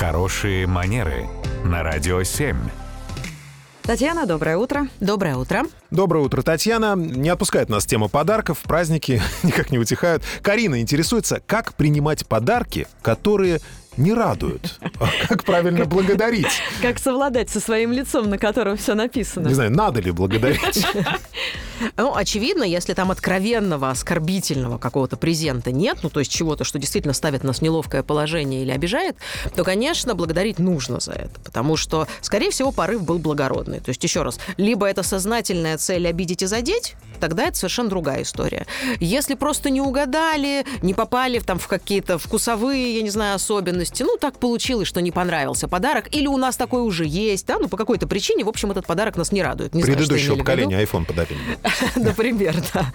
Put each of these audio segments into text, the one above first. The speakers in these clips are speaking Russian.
Хорошие манеры на радио 7. Татьяна, доброе утро. Доброе утро. Доброе утро, Татьяна. Не отпускает нас тема подарков, праздники никак не утихают. Карина интересуется, как принимать подарки, которые не радуют. А Как правильно благодарить? Как совладать со своим лицом, на котором все написано? Не знаю, надо ли благодарить. Ну, очевидно, если там откровенного, оскорбительного какого-то презента нет, ну, то есть чего-то, что действительно ставит нас в неловкое положение или обижает, то, конечно, благодарить нужно за это, потому что, скорее всего, порыв был благородный. То есть, еще раз, либо это сознательная цель обидеть и задеть, тогда это совершенно другая история. Если просто не угадали, не попали в, там, в какие-то вкусовые, я не знаю, особенности, ну, так получилось, что не понравился подарок, или у нас такой уже есть, да, ну, по какой-то причине, в общем, этот подарок нас не радует. Не знаю, Предыдущего виду. поколения iPhone подарили. Например, да.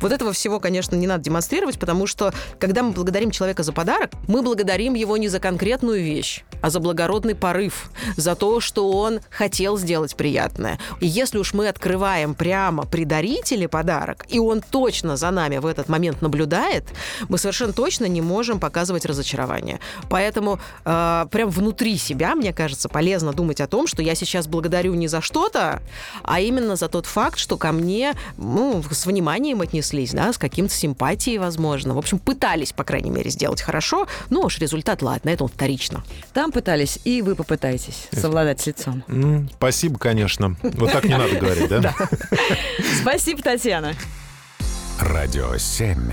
Вот этого всего, конечно, не надо демонстрировать, потому что, когда мы благодарим человека за подарок, мы благодарим его не за конкретную вещь, а за благородный порыв, за то, что он хотел сделать приятное. И если уж мы открываем прямо при дарителе подарок, и он точно за нами в этот момент наблюдает, мы совершенно точно не можем показывать разочарование. Поэтому э, прям внутри себя, мне кажется, полезно думать о том, что я сейчас благодарю не за что-то, а именно за тот факт, что ко мне ну, с вниманием отнеслись, да, с каким-то симпатией, возможно. В общем, пытались, по крайней мере, сделать хорошо. Ну уж результат, ладно, это он вторично. Там пытались, и вы попытаетесь совладать с лицом. М, Спасибо, конечно. Вот так не надо говорить, да? Спасибо, Татьяна. Радио 7.